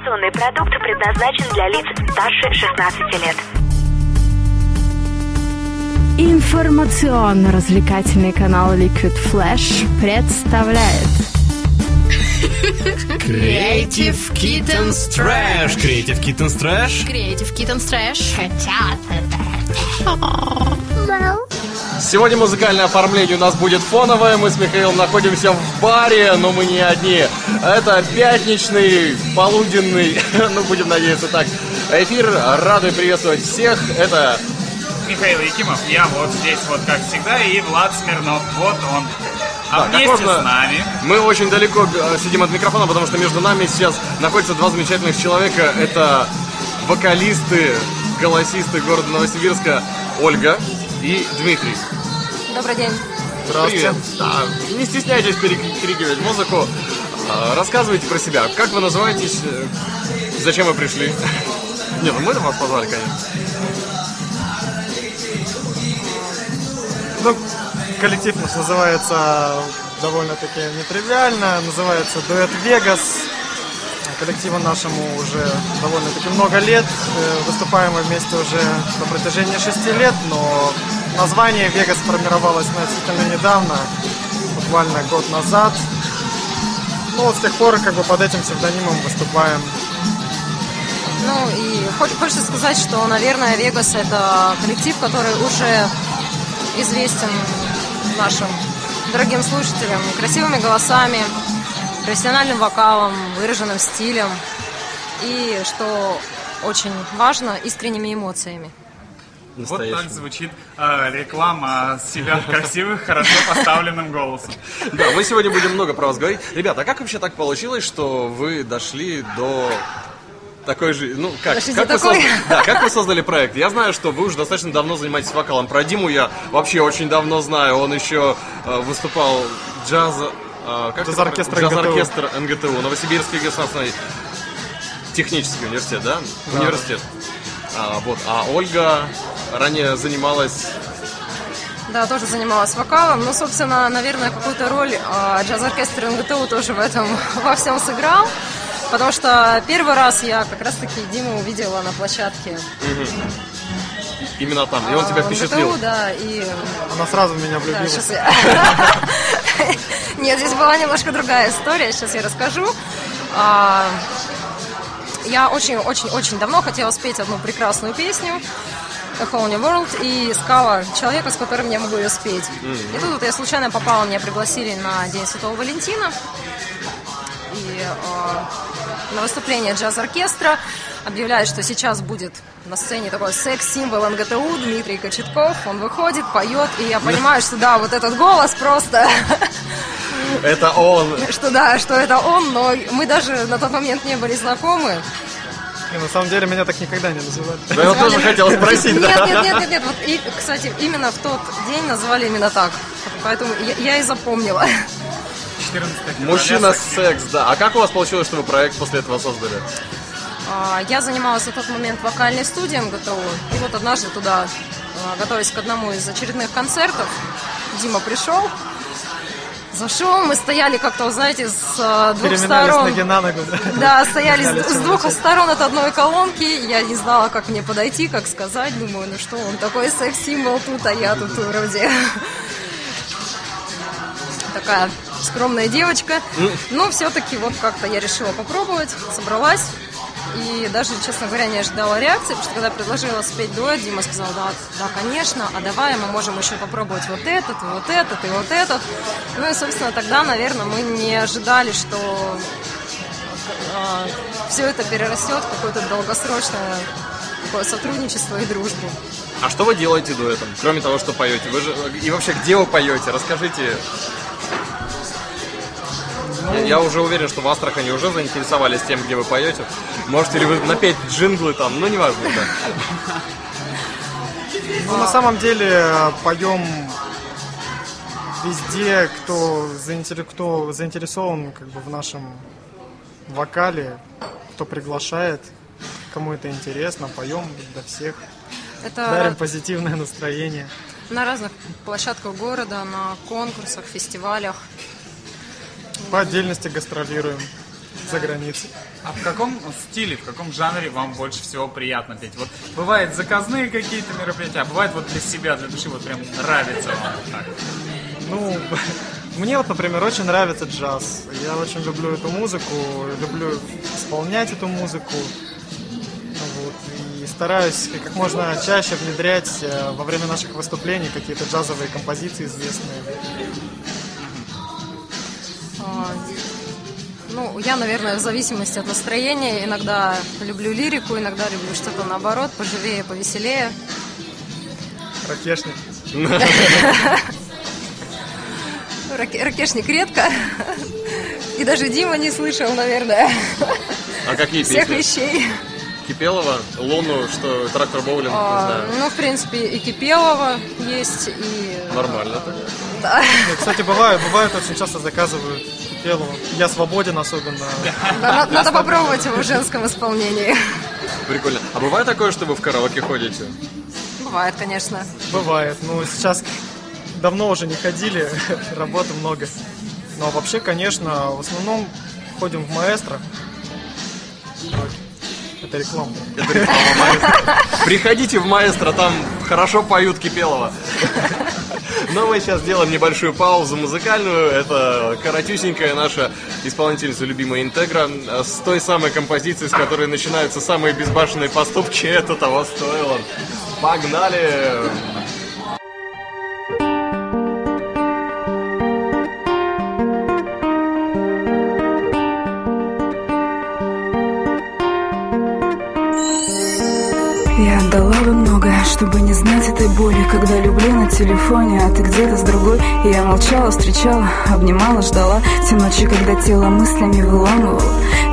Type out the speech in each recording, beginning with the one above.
Информационный продукт предназначен для лиц старше 16 лет. Информационно-развлекательный канал Liquid Flash представляет Creative Kittens Trash. Creative Kittens Trash. Creative Kittens Trash. Сегодня музыкальное оформление у нас будет фоновое. Мы с Михаилом находимся в баре, но мы не одни. Это пятничный, полуденный, ну будем надеяться так, эфир. Рады приветствовать всех. Это Михаил Якимов, я вот здесь вот как всегда, и Влад Смирнов, вот он. А Да, как вместе можно- с нами Мы очень далеко э, сидим от микрофона, потому что между нами сейчас находятся два замечательных человека. Это вокалисты, голосисты города Новосибирска Ольга и Дмитрий. Добрый день. Привет. Да, не стесняйтесь перекрикивать музыку. А, Рассказывайте про себя. Как вы называетесь? Зачем вы пришли? Не, ну мы вас позвали, конечно. Ну, коллектив наш называется довольно-таки нетривиально, называется Дуэт Вегас. Коллективу нашему уже довольно-таки много лет. Э, Выступаем мы вместе уже на протяжении шести лет, но название Вегас сформировалось относительно недавно, буквально год назад. Ну с тех пор как бы под этим псевдонимом выступаем. Ну и хо- хочется сказать, что, наверное, Вегас это коллектив, который уже известен нашим дорогим слушателям красивыми голосами, профессиональным вокалом, выраженным стилем и, что очень важно, искренними эмоциями. Вот Настоящий. так звучит э, реклама себя красивых, хорошо поставленным голосом. Да, мы сегодня будем много про вас говорить. Ребята, а как вообще так получилось, что вы дошли до такой же, ну как, Дошли как, до вы, такой? созда- да, как вы создали проект? Я знаю, что вы уже достаточно давно занимаетесь вокалом. Про Диму я вообще очень давно знаю. Он еще э, выступал джаз, э, как Джаз-оркестр? НГТУ. Джаз-оркестр НГТУ, Новосибирский государственный технический университет, да? Университет. А, вот, а Ольга ранее занималась Да, тоже занималась вокалом. Ну, собственно, наверное, какую-то роль а, джаз-оркестр НГТУ тоже в этом во всем сыграл. Потому что первый раз я как раз-таки Диму увидела на площадке. именно там, и он тебя а, в впечатлил. НГТУ, да, и... Она сразу в меня да, влюбилась. я- Нет, здесь была немножко другая история, сейчас я расскажу. А, Я очень-очень-очень давно хотела спеть одну прекрасную песню A Whole New World и искала человека, с которым я могу ее спеть. И тут вот я случайно попала, меня пригласили на День Святого Валентина и э, на выступление джаз-оркестра объявляют, что сейчас будет на сцене такой секс-символ НГТУ Дмитрий Кочетков. Он выходит, поет, и я понимаю, что да, вот этот голос просто, Это он. что да, что это он, но мы даже на тот момент не были знакомы. И на самом деле меня так никогда не называли. Да, я тоже хотел спросить, Нет, да. нет, нет, нет, нет. Вот, и, кстати, именно в тот день назвали именно так. Поэтому я, я и запомнила. 14 февраля Мужчина секс- да. А как у вас получилось, что вы проект после этого создали? А, Я занималась в тот момент вокальной студией МГТУ. И вот однажды туда, а, готовясь к одному из очередных концертов, Дима пришел. Зашел, мы стояли как-то, вы знаете, с а, двух сторон. ноги на ногу. Да, стояли Стояли с, с двух сторон от одной колонки. Я не знала, как мне подойти, как сказать. Думаю, ну что, он такой секс-символ тут, а я тут вроде такая скромная девочка. Но все-таки вот как-то я решила попробовать, собралась. И даже, честно говоря, не ожидала реакции, потому что когда предложила спеть дуэт, Дима сказал, да, да, конечно, а давай мы можем еще попробовать вот этот, вот этот, и вот этот. Ну и, собственно, тогда, наверное, мы не ожидали, что все это перерастет в какое-то долгосрочное такое сотрудничество и дружбу. А что вы делаете дуэтом, кроме того, что поете? Вы же и вообще где вы поете? Расскажите. Я, уже уверен, что в Астрахани уже заинтересовались тем, где вы поете. Можете ли вы напеть джинглы там? Ну, неважно. да. Ну, на самом деле поем везде, кто, заинтер- кто заинтересован как бы, в нашем вокале, кто приглашает, кому это интересно, поем для всех, Это дарим позитивное настроение. на разных площадках города, на конкурсах, фестивалях. По отдельности гастролируем. за границей. А в каком стиле, в каком жанре вам больше всего приятно петь? Вот бывают заказные какие-то мероприятия, а бывает вот для себя, для души, вот прям нравится вам так. Ну, мне вот, например, очень нравится джаз. Я очень люблю эту музыку, люблю исполнять эту музыку. Вот, и стараюсь как можно чаще внедрять э, во время наших выступлений какие-то джазовые композиции известные. Ну, я, наверное, в зависимости от настроения. Иногда люблю лирику, иногда люблю что-то наоборот, поживее, повеселее. Ракешник. Раке- Ракешник редко. И даже Дима не слышал, наверное, А какие всех песни? вещей. Кипелова, Луну, что трактор боулинг, не А, знаю. Ну, в принципе, и Кипелова есть, и... Нормально. Да. Кстати, бывает, бывает, очень часто заказывают Кипелова. Я свободен особенно. Да, на- Надо попробовать его в женском исполнении. Прикольно. А бывает такое, что вы в караоке ходите? Бывает, конечно. Бывает. Ну, сейчас давно уже не ходили, работы много. Но вообще, конечно, в основном ходим в маэстро. Это реклама. Это реклама маэстро. Приходите в маэстро, там хорошо поют Кипелова. Но мы сейчас сделаем небольшую паузу музыкальную. Это коротюсенькая наша исполнительница любимая Интегра э, с той самой композицией, с которой начинаются самые безбашенные поступки. Это того стоило. Погнали! Чтобы не знать этой боли. Когда люблю на телефоне, а ты где-то с другой. И я молчала, встречала, обнимала, ждала. Те ночи, когда тело мыслями выламывало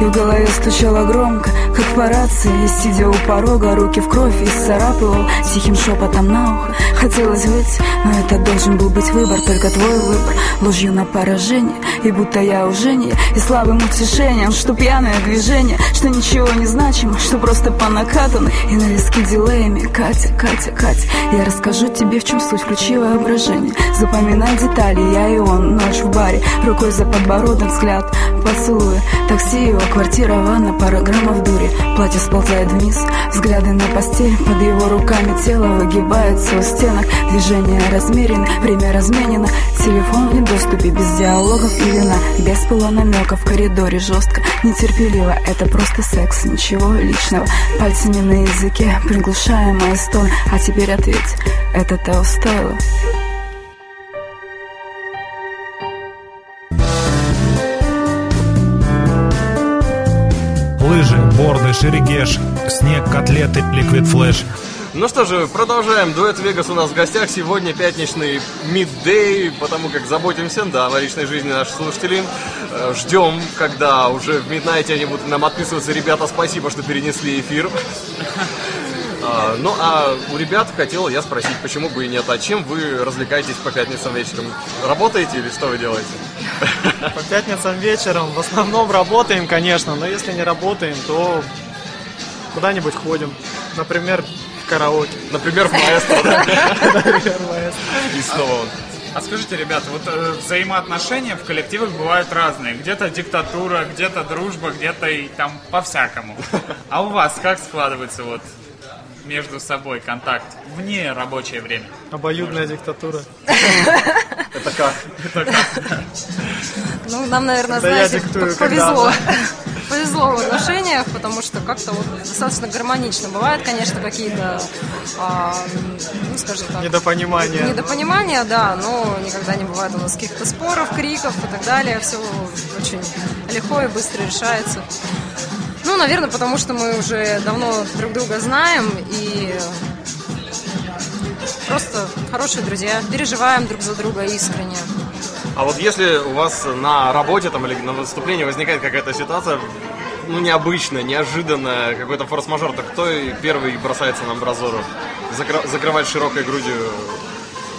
И в голове стучало громко, как по рации И сидя у порога, руки в кровь и царапывал Тихим шепотом на ухо. Хотелось выйти, но это должен был быть выбор Только твой выбор, ложью на поражение И будто я уже не и слабым утешением Что пьяное движение, что ничего не значимо Что просто по накатанной и на виски дилеями Катя, Катя, Катя, я расскажу тебе, в чем суть. Включи воображение, запоминай детали Я и он, ночь в баре, рукой за подбородок взгляд Поцелуя, такси его, квартира, ванна Пара граммов дури, платье сползает вниз Взгляды на постель, под его руками тело Выгибается у стенок, движения размерены Время разменено, телефон в недоступе Без диалогов и вина, без полунамека В коридоре жестко, нетерпеливо Это просто секс, ничего личного. Пальцами на языке, приглушая мои стоны А теперь ответь, это того борды, шерегеш, снег, котлеты, liquid flash. Ну что же, продолжаем. Дуэт Вегас у нас в гостях. Сегодня пятничный midday, потому как заботимся, да, о личной жизни наших слушателей. Э, Ждем, когда уже в midnight е они будут нам отписываться. Ребята, спасибо, что перенесли эфир. А, Ну, а у ребят хотел я спросить, почему бы и нет. А чем вы развлекаетесь по пятницам вечером? Работаете или что вы делаете? По пятницам вечером в основном работаем, конечно, но если не работаем, то куда-нибудь ходим. Например, в караоке. Например, в маэстро, да? Например, в маэстро. И снова он. А скажите, ребята, вот э, взаимоотношения в коллективах бывают разные. Где-то диктатура, где-то дружба, где-то и там по-всякому. А у вас как складывается вот между собой контакт вне рабочее время? Обоюдная диктатура. Это как? Ну, нам, наверное, знаете, повезло. Повезло в отношениях, потому что как-то вот достаточно гармонично. Бывают, конечно, какие-то, а, ну, скажем так, Недопонимание. недопонимания, да, но никогда не бывает у нас каких-то споров, криков и так далее. Все очень легко и быстро решается. Ну, наверное, потому что мы уже давно друг друга знаем и просто хорошие друзья, переживаем друг за друга искренне. А вот если у вас на работе там или на выступлении возникает какая-то ситуация, ну, необычная, неожиданная, какой-то форс-мажор, то кто первый бросается на амбразуру? Закро- закрывать широкой грудью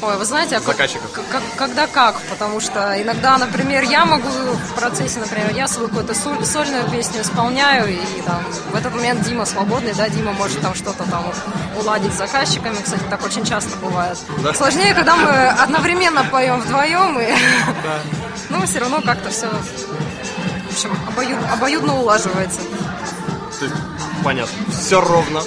Ой, вы знаете, а как- Заказчиков. как- когда как, потому что иногда, например, я могу в процессе, например, я свою какую-то соль- сольную песню исполняю, и там в этот момент Дима свободный, да, Дима может там что-то там уладить с заказчиками, кстати, так очень часто бывает. Да. Сложнее, когда мы одновременно поем вдвоем, и ну, все равно как-то все общем, обоюд- обоюдно улаживается. Понятно. Все ровно.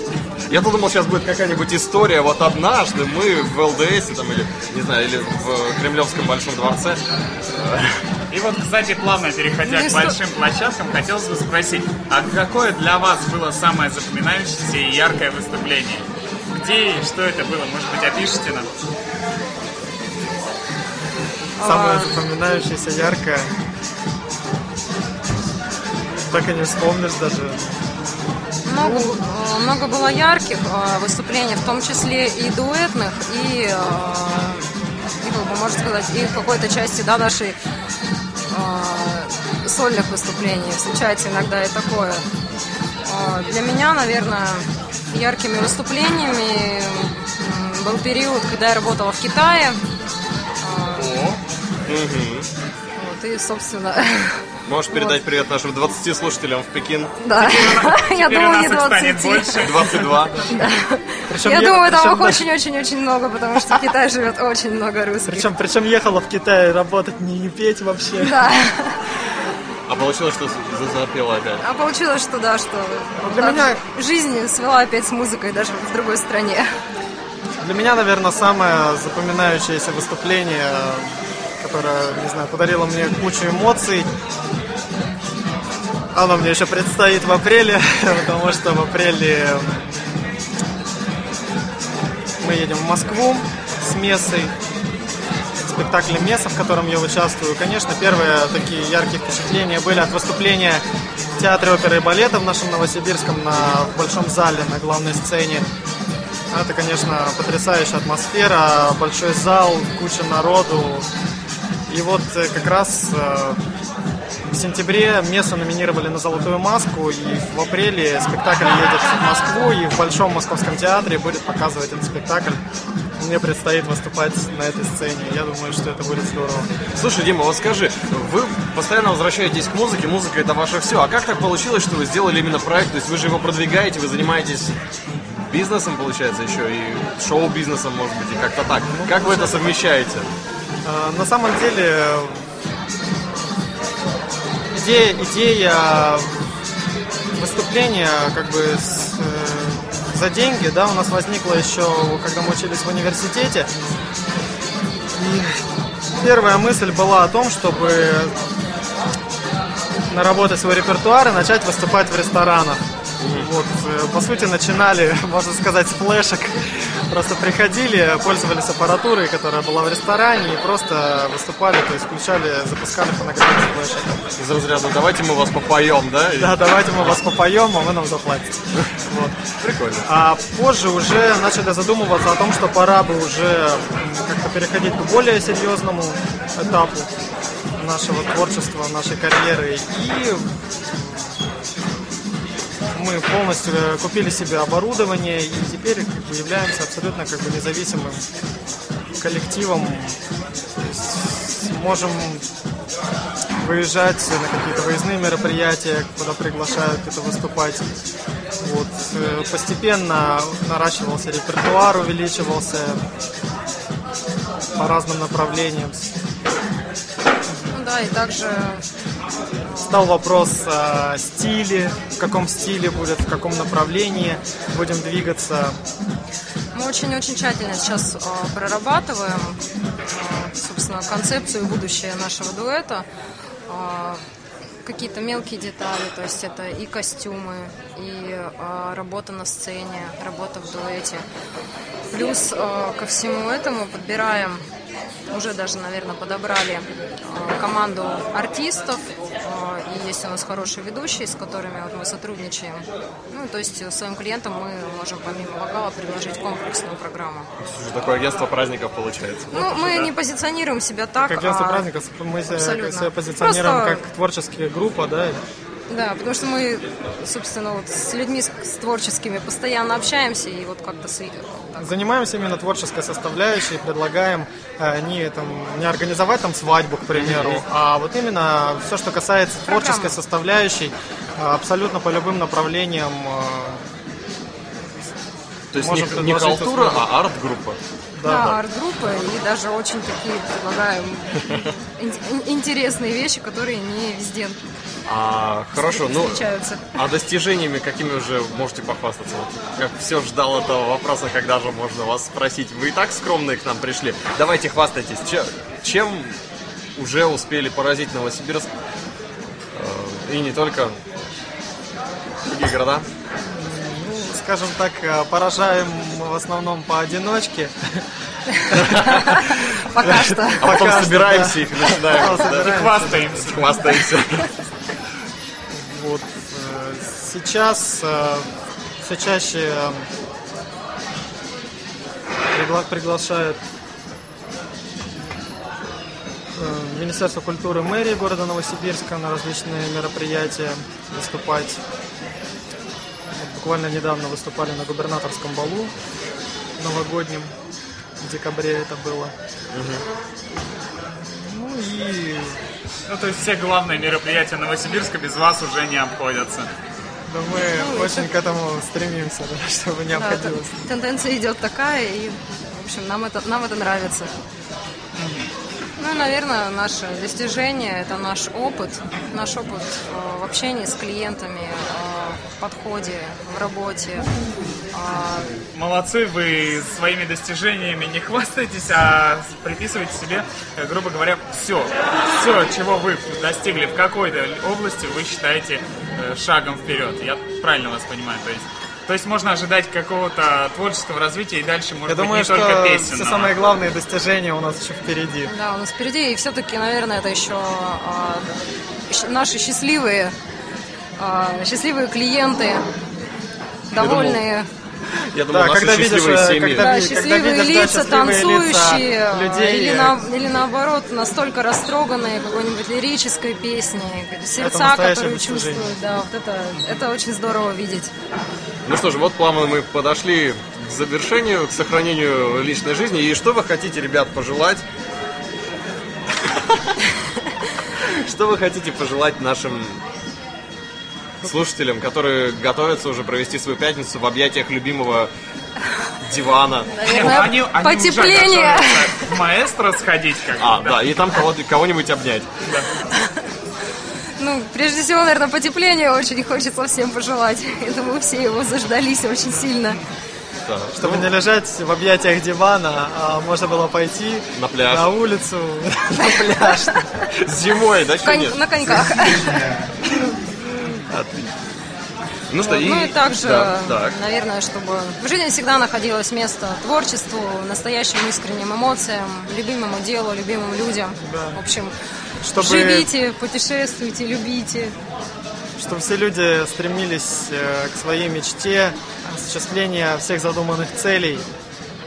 Я думал, сейчас будет какая-нибудь история. Вот однажды мы в ЛДС там, или, не знаю, или в Кремлевском Большом дворце. И вот, кстати, плавно переходя Ну, к большим площадкам, хотелось бы спросить, а какое для вас было самое запоминающееся и яркое выступление? Где и что это было? Может быть, опишите нам? Самое запоминающееся, яркое. Так и не вспомнишь даже. Э, много было ярких э, выступлений, в том числе и дуэтных, и, э, и, как бы, можно сказать, и в какой-то части да, нашей э, сольных выступлений. Встречается иногда и такое. Для меня, наверное, яркими выступлениями был период, когда я работала в Китае. Э, Вот, и, собственно, Можешь передать привет нашим 20 слушателям в Пекин. да. Я думаю, не их станет 20. больше. 22. Причем Я думаю, там их да- очень-очень-очень много, потому что в Китае живет очень много русских. Причем, причем ехала в Китай работать, не, не петь вообще. Да. А получилось, что за- запела опять. А получилось, что да, что Для так меня- жизнь свела опять с музыкой даже в другой стране. Для меня, наверное, самое запоминающееся выступление, которое, не знаю, подарило мне кучу эмоций. Оно мне еще предстоит в апреле, потому что в апреле мы едем в Москву с Мессой. Спектакль Месса, в котором я участвую. Конечно, первые такие яркие впечатления были от выступления в Театре оперы и балета в нашем Новосибирском на в большом зале на главной сцене. Это, конечно, потрясающая атмосфера, большой зал, куча народу. И вот э, как раз э, в сентябре Мессу номинировали на «Золотую маску», и в апреле спектакль едет в Москву, и в Большом Московском театре будет показывать этот спектакль. Мне предстоит выступать на этой сцене. Я думаю, что это будет здорово. Слушай, Дима, вот скажи, вы постоянно возвращаетесь к музыке, музыка это ваше все. А как так получилось, что вы сделали именно проект? То есть вы же его продвигаете, вы занимаетесь бизнесом, получается, еще и шоу-бизнесом, может быть, и как-то так. Как вы это совмещаете? Э, На самом деле идея, идея выступления как бы с, э, за деньги, да, у нас возникла еще, когда мы учились в университете. И первая мысль была о том, чтобы наработать свой репертуар и начать выступать в ресторанах. Вот, э, по сути, начинали, можно сказать, с флешек. Просто приходили, пользовались аппаратурой, которая была в ресторане, и просто выступали, то есть включали, запускали фонограмму флешек. Из разряда «давайте мы вас попоем», да? Да, давайте мы вас попоем, а вы нам заплатите. Вот. Прикольно. А позже уже начали задумываться о том, что пора бы уже как-то переходить к более серьезному этапу нашего творчества, нашей карьеры. И мы полностью э, купили себе оборудование и теперь как бы являемся абсолютно как бы независимым коллективом. Можем выезжать на какие-то выездные мероприятия, куда приглашают это выступать. Вот. э, Постепенно наращивался репертуар, увеличивался по разным направлениям. Ну да, и также Стал вопрос о стиле, в каком стиле будет, в каком направлении будем двигаться. мы очень-очень тщательно сейчас э, прорабатываем, э, собственно, концепцию и будущее нашего дуэта. Э, какие-то мелкие детали, то есть это и костюмы, и э, работа на сцене, работа в дуэте. Плюс э, ко всему этому подбираем, уже даже, наверное, подобрали э, команду артистов, э, и есть у нас хорошие ведущие, с которыми вот мы сотрудничаем. Ну, то есть своим клиентам мы можем помимо вокала предложить комплексную программу. Слушай, такое агентство праздников получается. Ну, мы не позиционируем себя так. Как агентство а- праздников мы себя, Абсолютно. себя позиционируем Просто- как творческая группа, да, Да, потому что мы, собственно, вот с людьми с, с творческими постоянно общаемся и вот как-то Занимаемся именно творческой составляющей, предлагаем э, не, там, не организовать там свадьбу, к примеру, а вот именно все, что касается творческой составляющей, э, абсолютно по любым направлениям. э, То есть не, не халтура, услуги. а арт-группа. Да, да, да. арт-группы и даже очень такие предлагаем ин- ин- интересные вещи, которые не везде А, хорошо, ну, а достижениями какими уже можете похвастаться? Вот, как все ждал этого вопроса, когда же можно вас спросить. Вы и так скромные к нам пришли. Давайте хвастайтесь. Че- чем уже успели поразить Новосибирск? Э, И не только. Другие города? Ну, скажем так, э, поражаем в основном поодиночке. Пока что. А потом собираемся и начинаем. Хвастаемся. Хвастаемся. Вот э, сейчас э, все чаще э, пригла- приглашают Министерство культуры мэрии города Новосибирска на различные мероприятия выступать. Вот буквально недавно выступали на губернаторском балу новогоднем. В декабре это было. Ну и Ну, то есть все главные мероприятия Новосибирска без вас уже не обходятся. да, мы очень к этому стремимся, да, чтобы не Да, обходилось. тенденция идет такая, и, в общем, нам это, нам это нравится. Ну, наверное, наше достижение – это наш опыт, наш опыт э, в общении с клиентами, э, в подходе, в работе. А, Молодцы, вы своими достижениями не хвастаетесь, а приписываете себе, э, грубо говоря, все. Все, чего вы достигли в какой-то области, вы считаете э, шагом вперед. Я правильно вас понимаю, то есть. То есть можно ожидать какого-то творческого развития и дальше, может Я быть, думаю, не что только песен. все самые главные достижения у нас еще впереди. Да, у нас впереди, и все-таки, наверное, это еще а, наши счастливые, а, счастливые клиенты, довольные, Я думаю, Да, наши когда видишь, счастливые э, семьи. когда да, счастливые видишь, да, лица, счастливые танцующие, лица людей, или, на- или наоборот, настолько растроганные какой-нибудь лирической песней, сердца, которые чувствуют, да, вот это, это очень здорово видеть. Ну что ж, вот плавно мы подошли к завершению, к сохранению личной жизни. И что вы хотите, ребят, пожелать? Что вы хотите пожелать нашим слушателям, которые готовятся уже провести свою пятницу в объятиях любимого дивана? Наверное, Они- они уже потепление. готовятся в маэстро сходить как А, да, и там кого-то, кого-нибудь обнять. Ну, прежде всего, наверное, потепление очень хочется всем пожелать. Я думаю, все его заждались очень сильно. Да. Чтобы Ну, не лежать в объятиях дивана, а можно было пойти На пляж. на улицу, на пляж. Зимой, да, Конь- сегодня? на коньках. Ну что, и... Ну и также, Да, так. наверное, чтобы в жизни всегда находилось место творчеству, настоящим искренним эмоциям, любимому делу, любимым людям. В общем, Чтобы- живите, путешествуйте, любите. Чтобы все люди стремились э, к своей мечте, осуществления всех задуманных целей,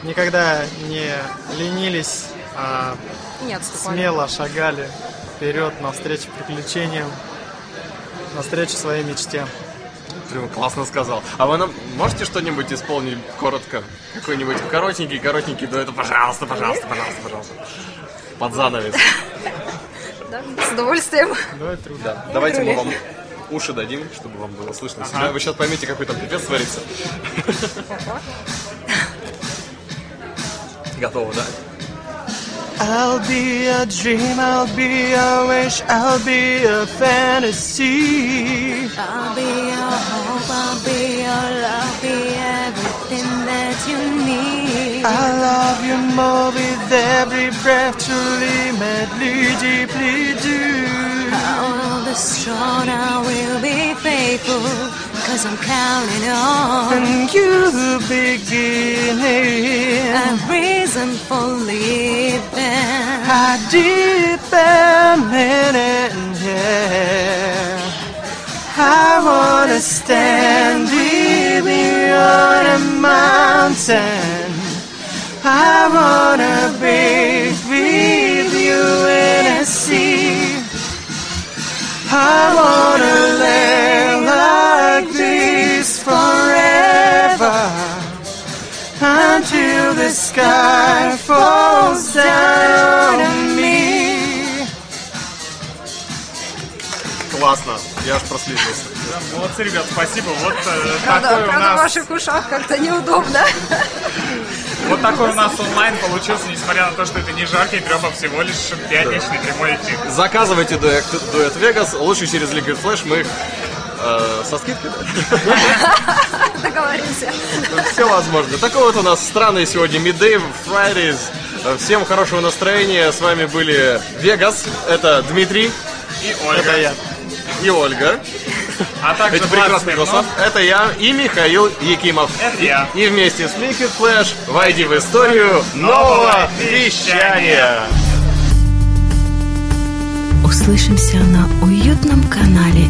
никогда не ленились, а не отступали. смело шагали вперед навстречу приключениям, навстречу своей мечте. Прям классно сказал. А вы нам можете что-нибудь исполнить коротко? Какой-нибудь коротенький, коротенький дуэт? Пожалуйста, пожалуйста, пожалуйста, пожалуйста. Под занавес. Да, с удовольствием. Давай трудно. Да. Давайте мы вам уши дадим, чтобы вам было слышно себя. Вы сейчас поймете, какой там пипец творится. Готово, да? I'll be a dream, I'll be a wish, I'll be a fantasy. I'll be your hope, I'll be your love, be everything that you need. I love you more with every breath, truly, madly, deeply do. I will be strong, I will be faithful, cause I'm counting on And you beginning, a reason for living. I depend in it, yeah. I wanna stand with you on a mountain. I wanna bathe sky falls down on me. Классно. Я аж проследился. Да, молодцы, ребят, спасибо. Вот э, Правда, такой у правда в нас ваших ушах как-то неудобно. вот такой у нас онлайн получился, несмотря на то, что это не жаркий трёп, а всего лишь пятничный прямой эфир. Заказывайте дуэт, дуэт Вегас, лучше через Liquid Flash, мы их со скидкой. Договоримся. Все возможно. Такой вот у нас странный сегодня Midday Fridays. Всем хорошего настроения. С вами были Вегас, это Дмитрий И Ольга. Это я. и Ольга. А также прекрасные Смирнов. голоса. Это я и Михаил Якимов. Это я. И вместе с Liquid Flash войди в историю нового вещания. Услышимся на уютном канале.